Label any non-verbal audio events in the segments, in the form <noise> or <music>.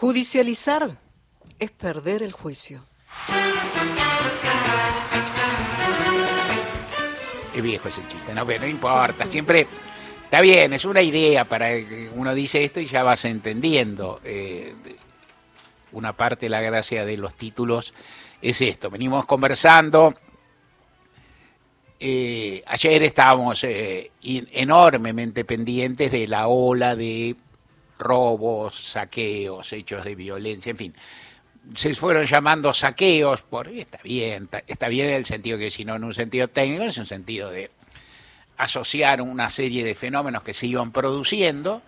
Judicializar es perder el juicio. Es viejo ese chiste, no, pero no importa, siempre está bien, es una idea para que uno dice esto y ya vas entendiendo. Eh, una parte de la gracia de los títulos es esto. Venimos conversando. eh, ayer estábamos eh, enormemente pendientes de la ola de robos, saqueos, hechos de violencia, en fin. Se fueron llamando saqueos, por está bien, está, bien en el sentido que si no en un sentido técnico, es un sentido de asociar una serie de fenómenos que se iban produciendo,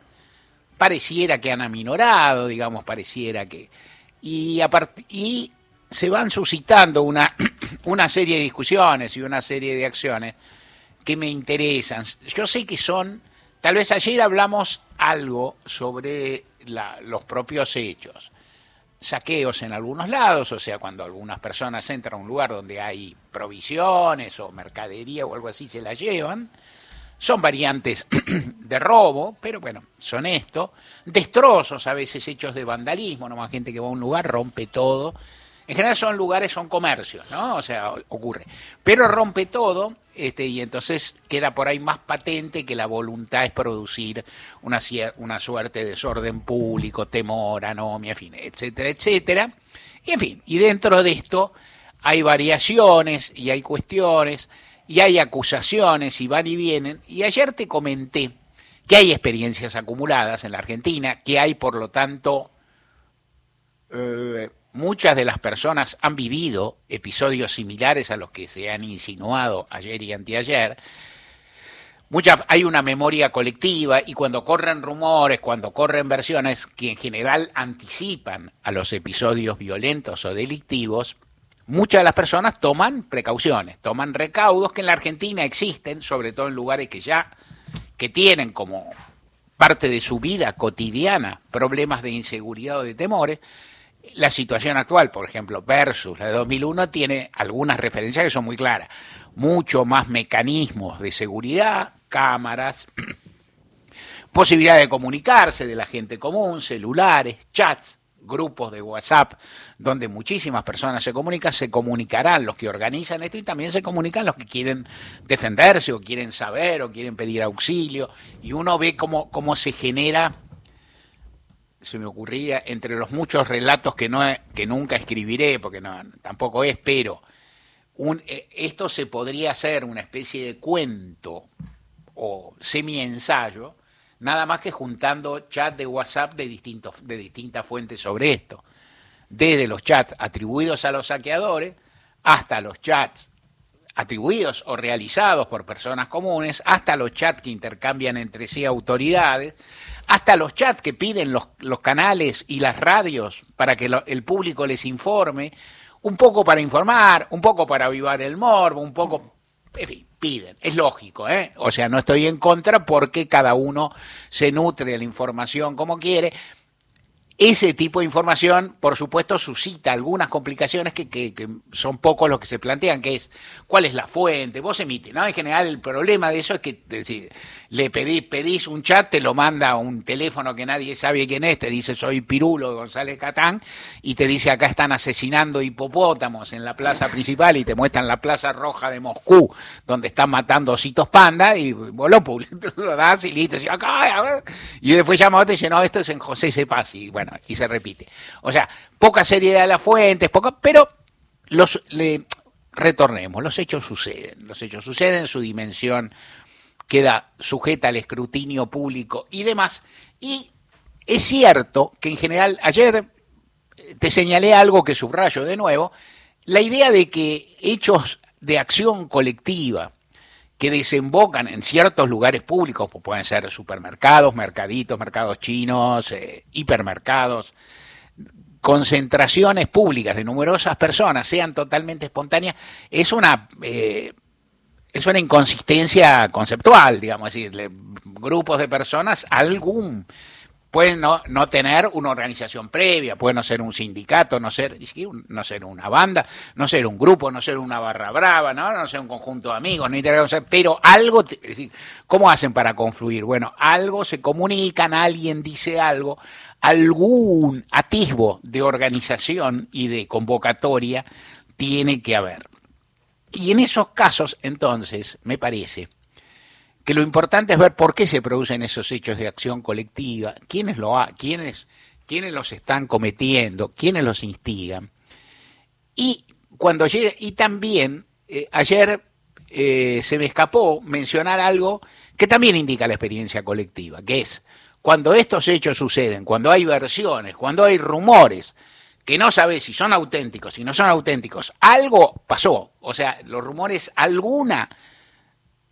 pareciera que han aminorado, digamos, pareciera que... Y, a y se van suscitando una, <clears throat> una serie de discusiones y una serie de acciones que me interesan. Yo sé que son, tal vez ayer hablamos algo sobre los propios hechos. Saqueos en algunos lados, o sea, cuando algunas personas entran a un lugar donde hay provisiones o mercadería o algo así, se la llevan. Son variantes <clears throat> de robo, pero bueno, son esto. Destrozos a veces hechos de vandalismo, nomás gente que va a un lugar, rompe todo. En general son lugares, son comercios, ¿no? O sea, ocurre. Pero rompe todo, este, y entonces queda por ahí más patente que la voluntad es producir una, una suerte de desorden público, temor, anomia, en fin, etcétera, etcétera. Y en fin, y dentro de esto hay variaciones y hay cuestiones y hay acusaciones y van y vienen. Y ayer te comenté que hay experiencias acumuladas en la Argentina, que hay por lo tanto eh, muchas de las personas han vivido episodios similares a los que se han insinuado ayer y anteayer. Hay una memoria colectiva y cuando corren rumores, cuando corren versiones que en general anticipan a los episodios violentos o delictivos, muchas de las personas toman precauciones, toman recaudos que en la Argentina existen, sobre todo en lugares que ya que tienen como parte de su vida cotidiana problemas de inseguridad o de temores, la situación actual, por ejemplo, versus la de 2001, tiene algunas referencias que son muy claras. Mucho más mecanismos de seguridad, cámaras, <clears throat> posibilidad de comunicarse de la gente común, celulares, chats, grupos de WhatsApp, donde muchísimas personas se comunican, se comunicarán los que organizan esto y también se comunican los que quieren defenderse o quieren saber o quieren pedir auxilio. Y uno ve cómo, cómo se genera se me ocurría entre los muchos relatos que no que nunca escribiré porque no tampoco es pero un, eh, esto se podría hacer una especie de cuento o semi ensayo nada más que juntando chats de WhatsApp de distintos de distintas fuentes sobre esto. Desde los chats atribuidos a los saqueadores hasta los chats atribuidos o realizados por personas comunes, hasta los chats que intercambian entre sí autoridades, hasta los chats que piden los, canales y las radios para que el público les informe, un poco para informar, un poco para avivar el morbo, un poco, en fin, piden. Es lógico, ¿eh? O sea, no estoy en contra porque cada uno se nutre de la información como quiere. Ese tipo de información, por supuesto, suscita algunas complicaciones que, que- que son pocos los que se plantean, que es cuál es la fuente, vos emites, ¿no? En general el problema de eso es que le pedís, pedís un chat, te lo manda a un teléfono que nadie sabe quién es, te dice soy Pirulo González Catán, y te dice acá están asesinando hipopótamos en la plaza principal y te muestran la plaza roja de Moscú, donde están matando ositos panda, y vos lo, <laughs> lo das y listo, y, acá, a y después llama otro y dice, no, esto es en José Cepaz, y bueno, y se repite. O sea, poca seriedad de las fuentes, poca, pero los le, retornemos, los hechos suceden, los hechos suceden, su dimensión queda sujeta al escrutinio público y demás. Y es cierto que en general, ayer eh, te señalé algo que subrayo de nuevo, la idea de que hechos de acción colectiva que desembocan en ciertos lugares públicos, pues pueden ser supermercados, mercaditos, mercados chinos, eh, hipermercados, concentraciones públicas de numerosas personas sean totalmente espontáneas, es una eh, es una inconsistencia conceptual, digamos, es decir, grupos de personas, algún pueden no, no tener una organización previa, puede no ser un sindicato, no ser, no ser una banda, no ser un grupo, no ser una barra brava, no, no ser un conjunto de amigos, ni tener- pero algo, es decir, ¿cómo hacen para confluir? Bueno, algo se comunican, alguien dice algo, algún atisbo de organización y de convocatoria tiene que haber. Y en esos casos, entonces, me parece que lo importante es ver por qué se producen esos hechos de acción colectiva, quiénes, lo ha, quiénes, quiénes los están cometiendo, quiénes los instigan. Y cuando llegue, y también eh, ayer eh, se me escapó mencionar algo que también indica la experiencia colectiva, que es cuando estos hechos suceden, cuando hay versiones, cuando hay rumores, que no sabes si son auténticos, si no son auténticos, algo pasó. O sea, los rumores, alguna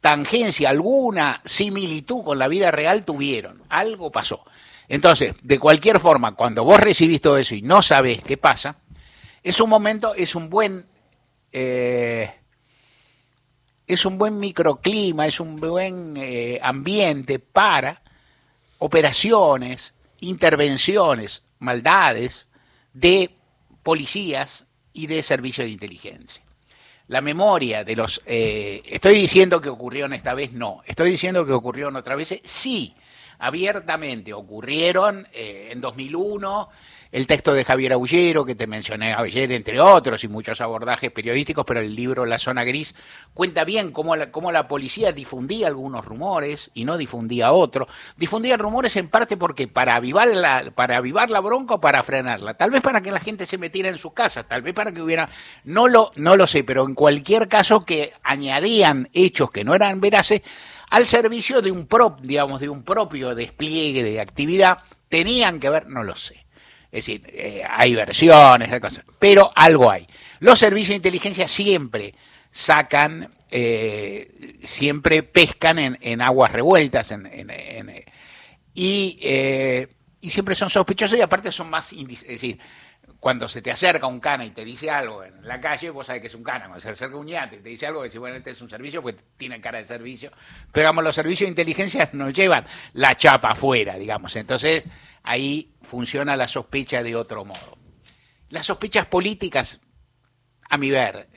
tangencia, alguna similitud con la vida real tuvieron, algo pasó. Entonces, de cualquier forma, cuando vos recibís todo eso y no sabés qué pasa, es un momento, es un buen, eh, es un buen microclima, es un buen eh, ambiente para operaciones, intervenciones, maldades de policías y de servicios de inteligencia. La memoria de los... Eh, estoy diciendo que ocurrieron esta vez, no. Estoy diciendo que ocurrieron otra vez, sí. Abiertamente ocurrieron eh, en 2001 el texto de Javier Aullero, que te mencioné ayer, entre otros, y muchos abordajes periodísticos, pero el libro La Zona Gris cuenta bien cómo la, cómo la policía difundía algunos rumores y no difundía otros. Difundía rumores en parte porque para avivar la, para avivar la bronca o para frenarla. Tal vez para que la gente se metiera en sus casas, tal vez para que hubiera, no lo, no lo sé, pero en cualquier caso que añadían hechos que no eran veraces al servicio de un prop, digamos, de un propio despliegue de actividad, tenían que ver, no lo sé. Es decir, eh, hay versiones, hay cosas, pero algo hay. Los servicios de inteligencia siempre sacan, eh, siempre pescan en, aguas revueltas en, y, eh, y, siempre son sospechosos y aparte son más, es decir, cuando se te acerca un cana y te dice algo en la calle, vos sabés que es un cana. Cuando se acerca un yate y te dice algo, decís, bueno, este es un servicio, pues tiene cara de servicio. Pero, digamos, los servicios de inteligencia <laughs> nos llevan la chapa afuera, digamos. Entonces, ahí funciona la sospecha de otro modo. Las sospechas políticas, a mi ver,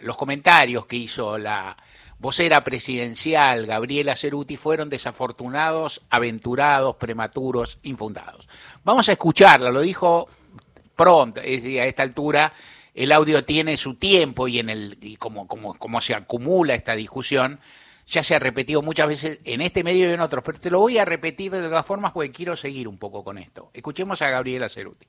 los comentarios que hizo la vocera presidencial Gabriela Ceruti fueron desafortunados, aventurados, prematuros, infundados. Vamos a escucharla, lo dijo pronto, es a esta altura el audio tiene su tiempo y en el y como, como, como se acumula esta discusión, ya se ha repetido muchas veces en este medio y en otros, pero te lo voy a repetir de todas formas porque quiero seguir un poco con esto. Escuchemos a Gabriela Ceruti.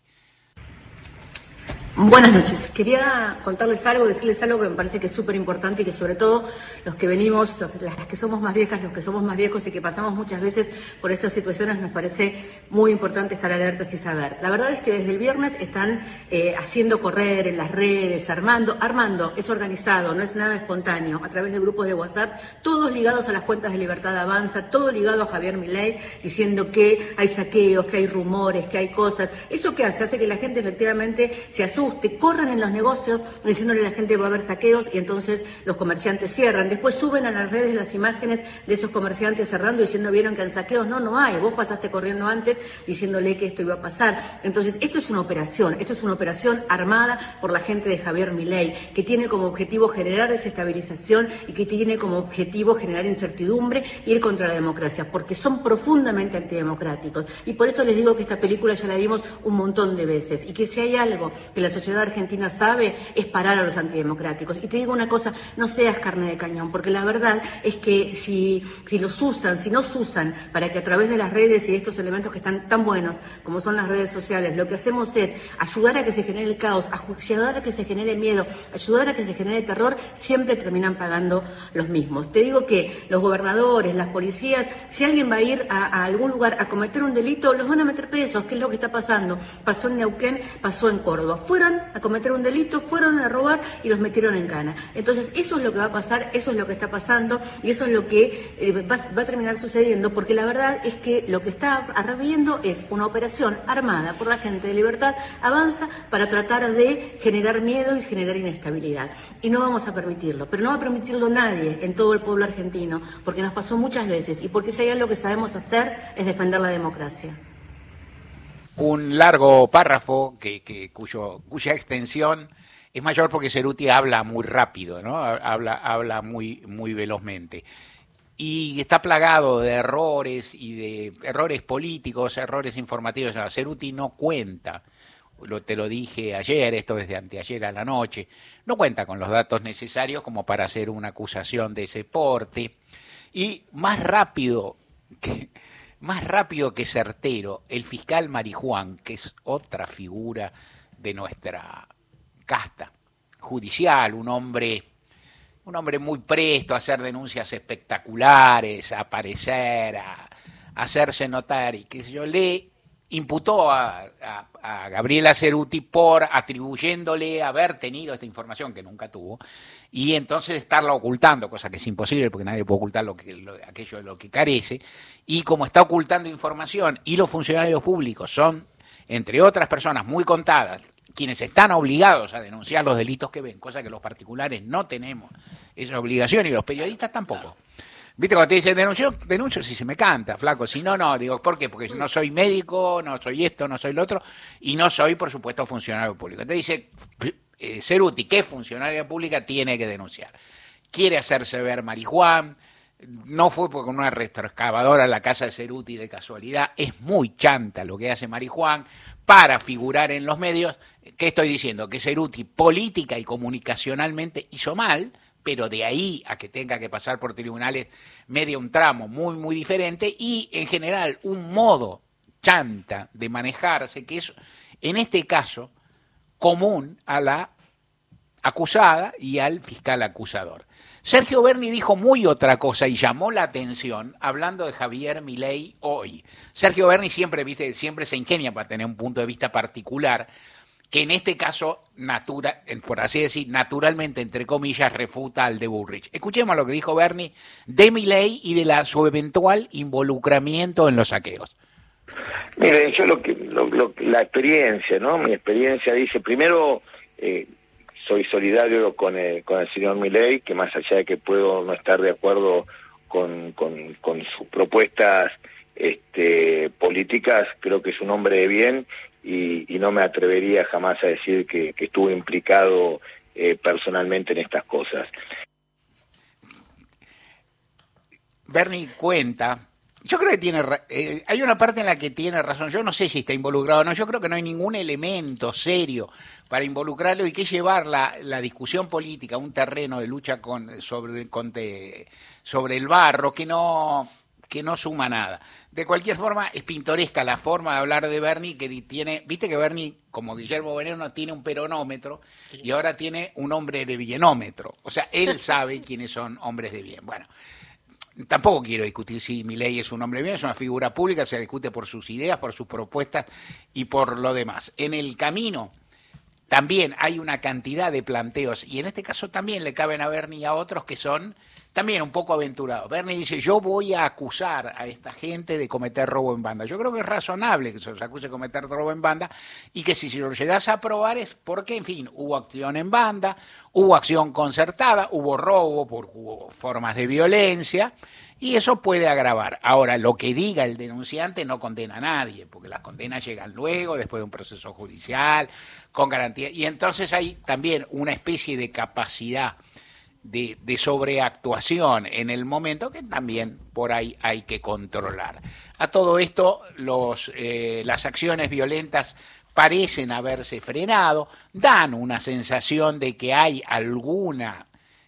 Buenas noches. Quería contarles algo, decirles algo que me parece que es súper importante y que sobre todo los que venimos, las que somos más viejas, los que somos más viejos y que pasamos muchas veces por estas situaciones, nos parece muy importante estar alertas y saber. La verdad es que desde el viernes están eh, haciendo correr en las redes, armando, armando, es organizado, no es nada espontáneo, a través de grupos de WhatsApp, todos ligados a las cuentas de Libertad Avanza, todo ligado a Javier Milei, diciendo que hay saqueos, que hay rumores, que hay cosas. ¿Eso qué hace? Hace que la gente efectivamente se asuste te corran en los negocios diciéndole a la gente va a haber saqueos y entonces los comerciantes cierran. Después suben a las redes las imágenes de esos comerciantes cerrando diciendo vieron que han saqueos. No, no hay. Vos pasaste corriendo antes diciéndole que esto iba a pasar. Entonces, esto es una operación, esto es una operación armada por la gente de Javier Milei, que tiene como objetivo generar desestabilización y que tiene como objetivo generar incertidumbre y ir contra la democracia, porque son profundamente antidemocráticos. Y por eso les digo que esta película ya la vimos un montón de veces y que si hay algo que la sociedad argentina sabe es parar a los antidemocráticos. Y te digo una cosa, no seas carne de cañón, porque la verdad es que si, si los usan, si nos usan para que a través de las redes y de estos elementos que están tan buenos como son las redes sociales, lo que hacemos es ayudar a que se genere el caos, ayudar a que se genere miedo, ayudar a que se genere terror, siempre terminan pagando los mismos. Te digo que los gobernadores, las policías, si alguien va a ir a, algún lugar a cometer un delito, los van a meter presos, que es lo que está pasando. Pasó en Neuquén, pasó en Córdoba. A cometer un delito, fueron a robar y los metieron en cana. Entonces, eso es lo que va a pasar, eso es lo que está pasando y eso es lo que eh, va, a terminar sucediendo, porque la verdad es que lo que está arrebiendo es una operación armada por la gente de Libertad, avanza para tratar de generar miedo y generar inestabilidad. Y no vamos a permitirlo, pero no va a permitirlo nadie en todo el pueblo argentino, porque nos pasó muchas veces y porque si hay algo que sabemos hacer es defender la democracia un largo párrafo que, cuyo, cuya extensión es mayor porque Ceruti habla muy rápido, ¿no? habla, habla muy, muy velozmente. y está plagado de errores y de errores políticos, errores informativos. Ceruti no cuenta, lo, te lo dije ayer, esto desde anteayer a la noche, no cuenta con los datos necesarios como para hacer una acusación de ese porte. Y más rápido que, más rápido que certero, el fiscal Marijuán, que es otra figura de nuestra casta judicial, un hombre un hombre muy presto a hacer denuncias espectaculares, a aparecer, a, hacerse notar y que yo le imputó a, Gabriela Ceruti por atribuyéndole haber tenido esta información que nunca tuvo y entonces estarla ocultando, cosa que es imposible porque nadie puede ocultar lo que, aquello de lo que carece, y como está ocultando información y los funcionarios públicos son, entre otras personas muy contadas, quienes están obligados a denunciar los delitos que ven, cosa que los particulares no tenemos esa obligación y los periodistas tampoco. ¿Viste cuando te dicen denuncio? Denuncio si se me canta, flaco. Si no, no. Digo, ¿por qué? Porque no soy médico, no soy esto, no soy lo otro. Y no soy, por supuesto, funcionario público. Entonces dice, eh, Ceruti, ¿qué funcionaria pública tiene que denunciar? Quiere hacerse ver marihuana. No fue con una retroexcavadora a la casa de Ceruti de casualidad. Es muy chanta lo que hace Marijuán para figurar en los medios. ¿Qué estoy diciendo? Que Ceruti política y comunicacionalmente hizo mal pero de ahí a que tenga que pasar por tribunales media un tramo muy, muy diferente y en general un modo chanta de manejarse que es en este caso común a la acusada y al fiscal acusador. Sergio Berni dijo muy otra cosa y llamó la atención hablando de Javier Milei hoy. Sergio Berni siempre, viste, siempre se ingenia para tener un punto de vista particular que en este caso, por así decir, naturalmente, entre comillas, refuta al de Bullrich. Escuchemos lo que dijo Bernie de mi ley y de la, su eventual involucramiento en los saqueos. Miren, yo lo que, la experiencia, ¿no? Mi experiencia dice, primero, eh, soy solidario con el, con el señor Milei, que más allá de que puedo no estar de acuerdo con, con, con sus propuestas este, políticas, creo que es un hombre de bien y, no me atrevería jamás a decir que, que estuve implicado eh, personalmente en estas cosas. Bernie cuenta, yo creo que tiene, eh, hay una parte en la que tiene razón, yo no sé si está involucrado o no, yo creo que no hay ningún elemento serio para involucrarlo y que llevar la, la discusión política a un terreno de lucha con, sobre, con sobre el barro que no, que no suma nada. De cualquier forma, es pintoresca la forma de hablar de Bernie, que tiene, viste que Bernie, como Guillermo Veneno, tiene un peronómetro y ahora tiene un hombre de bienómetro. O sea, él <laughs> sabe quiénes son hombres de bien. Bueno, tampoco quiero discutir si ley es un hombre de bien, es una figura pública, se discute por sus ideas, por sus propuestas y por lo demás. En el camino también hay una cantidad de planteos, y en este caso también le caben a Bernie y a otros que son también un poco aventurado. Bernie dice, yo voy a acusar a esta gente de cometer robo en banda. Yo creo que es razonable que se los acuse de cometer robo en banda y que si se lo llegas a aprobar es porque, en fin, hubo acción en banda, hubo acción concertada, hubo robo, por, hubo formas de violencia y eso puede agravar. Ahora, lo que diga el denunciante no condena a nadie, porque las condenas llegan luego, después de un proceso judicial, con garantía. Y entonces hay también una especie de capacidad de, sobreactuación en el momento que también por ahí hay que controlar. A todo esto, los, eh, las acciones violentas parecen haberse frenado, dan una sensación de que hay alguna,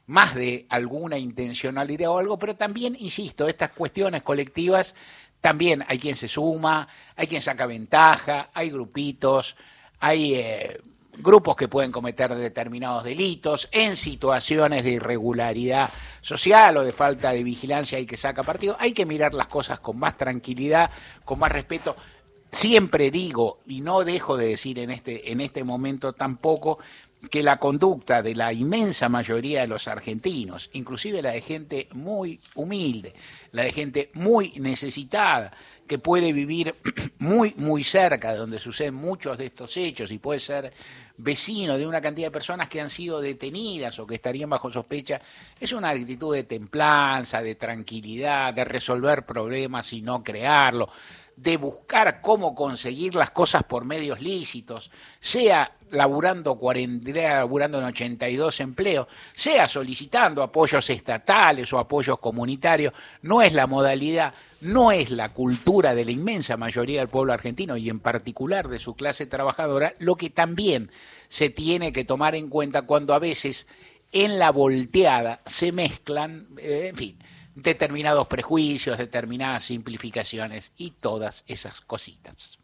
más de alguna intencionalidad o algo, pero también, insisto, estas cuestiones colectivas, también hay quien se suma, hay quien saca ventaja, hay grupitos, hay... Eh, grupos que pueden cometer determinados delitos, en situaciones de irregularidad social o de falta de vigilancia hay que saca partido, hay que mirar las cosas con más tranquilidad, con más respeto. Siempre digo, y no dejo de decir en este, en este momento tampoco, que la conducta de la inmensa mayoría de los argentinos, inclusive la de gente muy humilde, la de gente muy necesitada, que puede vivir <clears throat> muy, muy cerca de donde suceden muchos de estos hechos y puede ser vecino de una cantidad de personas que han sido detenidas o que estarían bajo sospecha, es una actitud de templanza, de tranquilidad, de resolver problemas y no crearlo, de buscar cómo conseguir las cosas por medios lícitos, sea laburando, laburando en 82 empleos, sea solicitando apoyos estatales o apoyos comunitarios, no es la modalidad, no es la cultura de la inmensa mayoría del pueblo argentino y en particular de su clase trabajadora, lo que también se tiene que tomar en cuenta cuando a veces en la volteada se mezclan, eh, en fin, determinados prejuicios, determinadas simplificaciones y todas esas cositas.